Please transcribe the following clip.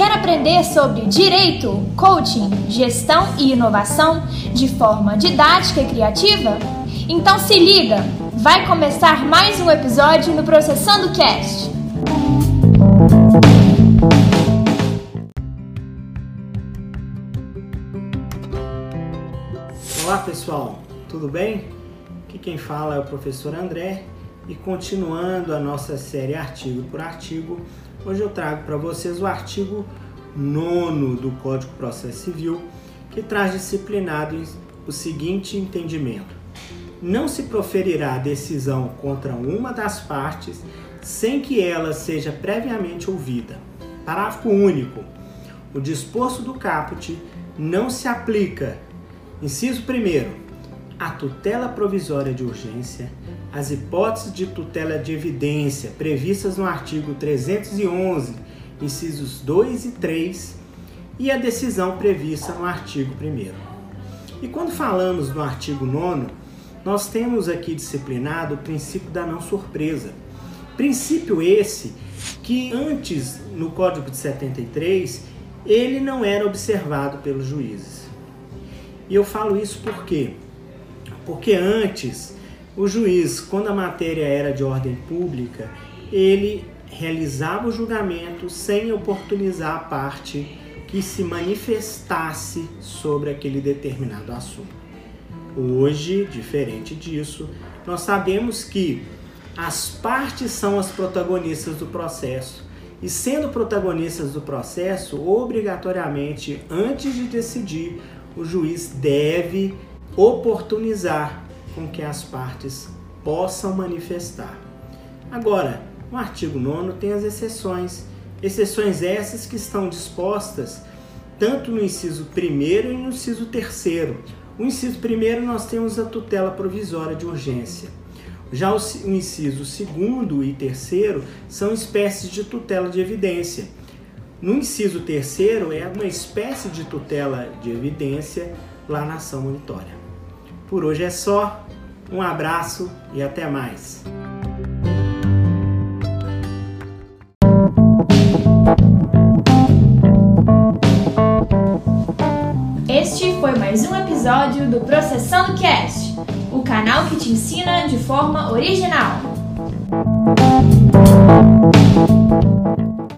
aprender sobre direito, coaching, gestão e inovação de forma didática e criativa? Então se liga, vai começar mais um episódio no Processando Cast. Olá pessoal, tudo bem? Aqui quem fala é o professor André e continuando a nossa série artigo por artigo, hoje eu trago para vocês o artigo 9 do Código de Processo Civil, que traz disciplinado o seguinte entendimento: não se proferirá decisão contra uma das partes sem que ela seja previamente ouvida. Parágrafo único. O disposto do caput não se aplica. Inciso 1 a tutela provisória de urgência, as hipóteses de tutela de evidência previstas no artigo 311, incisos 2 e 3, e a decisão prevista no artigo 1. E quando falamos no artigo 9, nós temos aqui disciplinado o princípio da não surpresa. Princípio esse que antes, no Código de 73, ele não era observado pelos juízes. E eu falo isso porque porque antes, o juiz, quando a matéria era de ordem pública, ele realizava o julgamento sem oportunizar a parte que se manifestasse sobre aquele determinado assunto. Hoje, diferente disso, nós sabemos que as partes são as protagonistas do processo. E sendo protagonistas do processo, obrigatoriamente, antes de decidir, o juiz deve oportunizar com que as partes possam manifestar. Agora, o artigo 9 tem as exceções, exceções essas que estão dispostas tanto no inciso 1 e no inciso 3. O inciso 1 nós temos a tutela provisória de urgência. Já o inciso 2 e 3 são espécies de tutela de evidência. No inciso 3 é uma espécie de tutela de evidência lá na ação monitória. Por hoje é só. Um abraço e até mais. Este foi mais um episódio do Processando Cast, o canal que te ensina de forma original.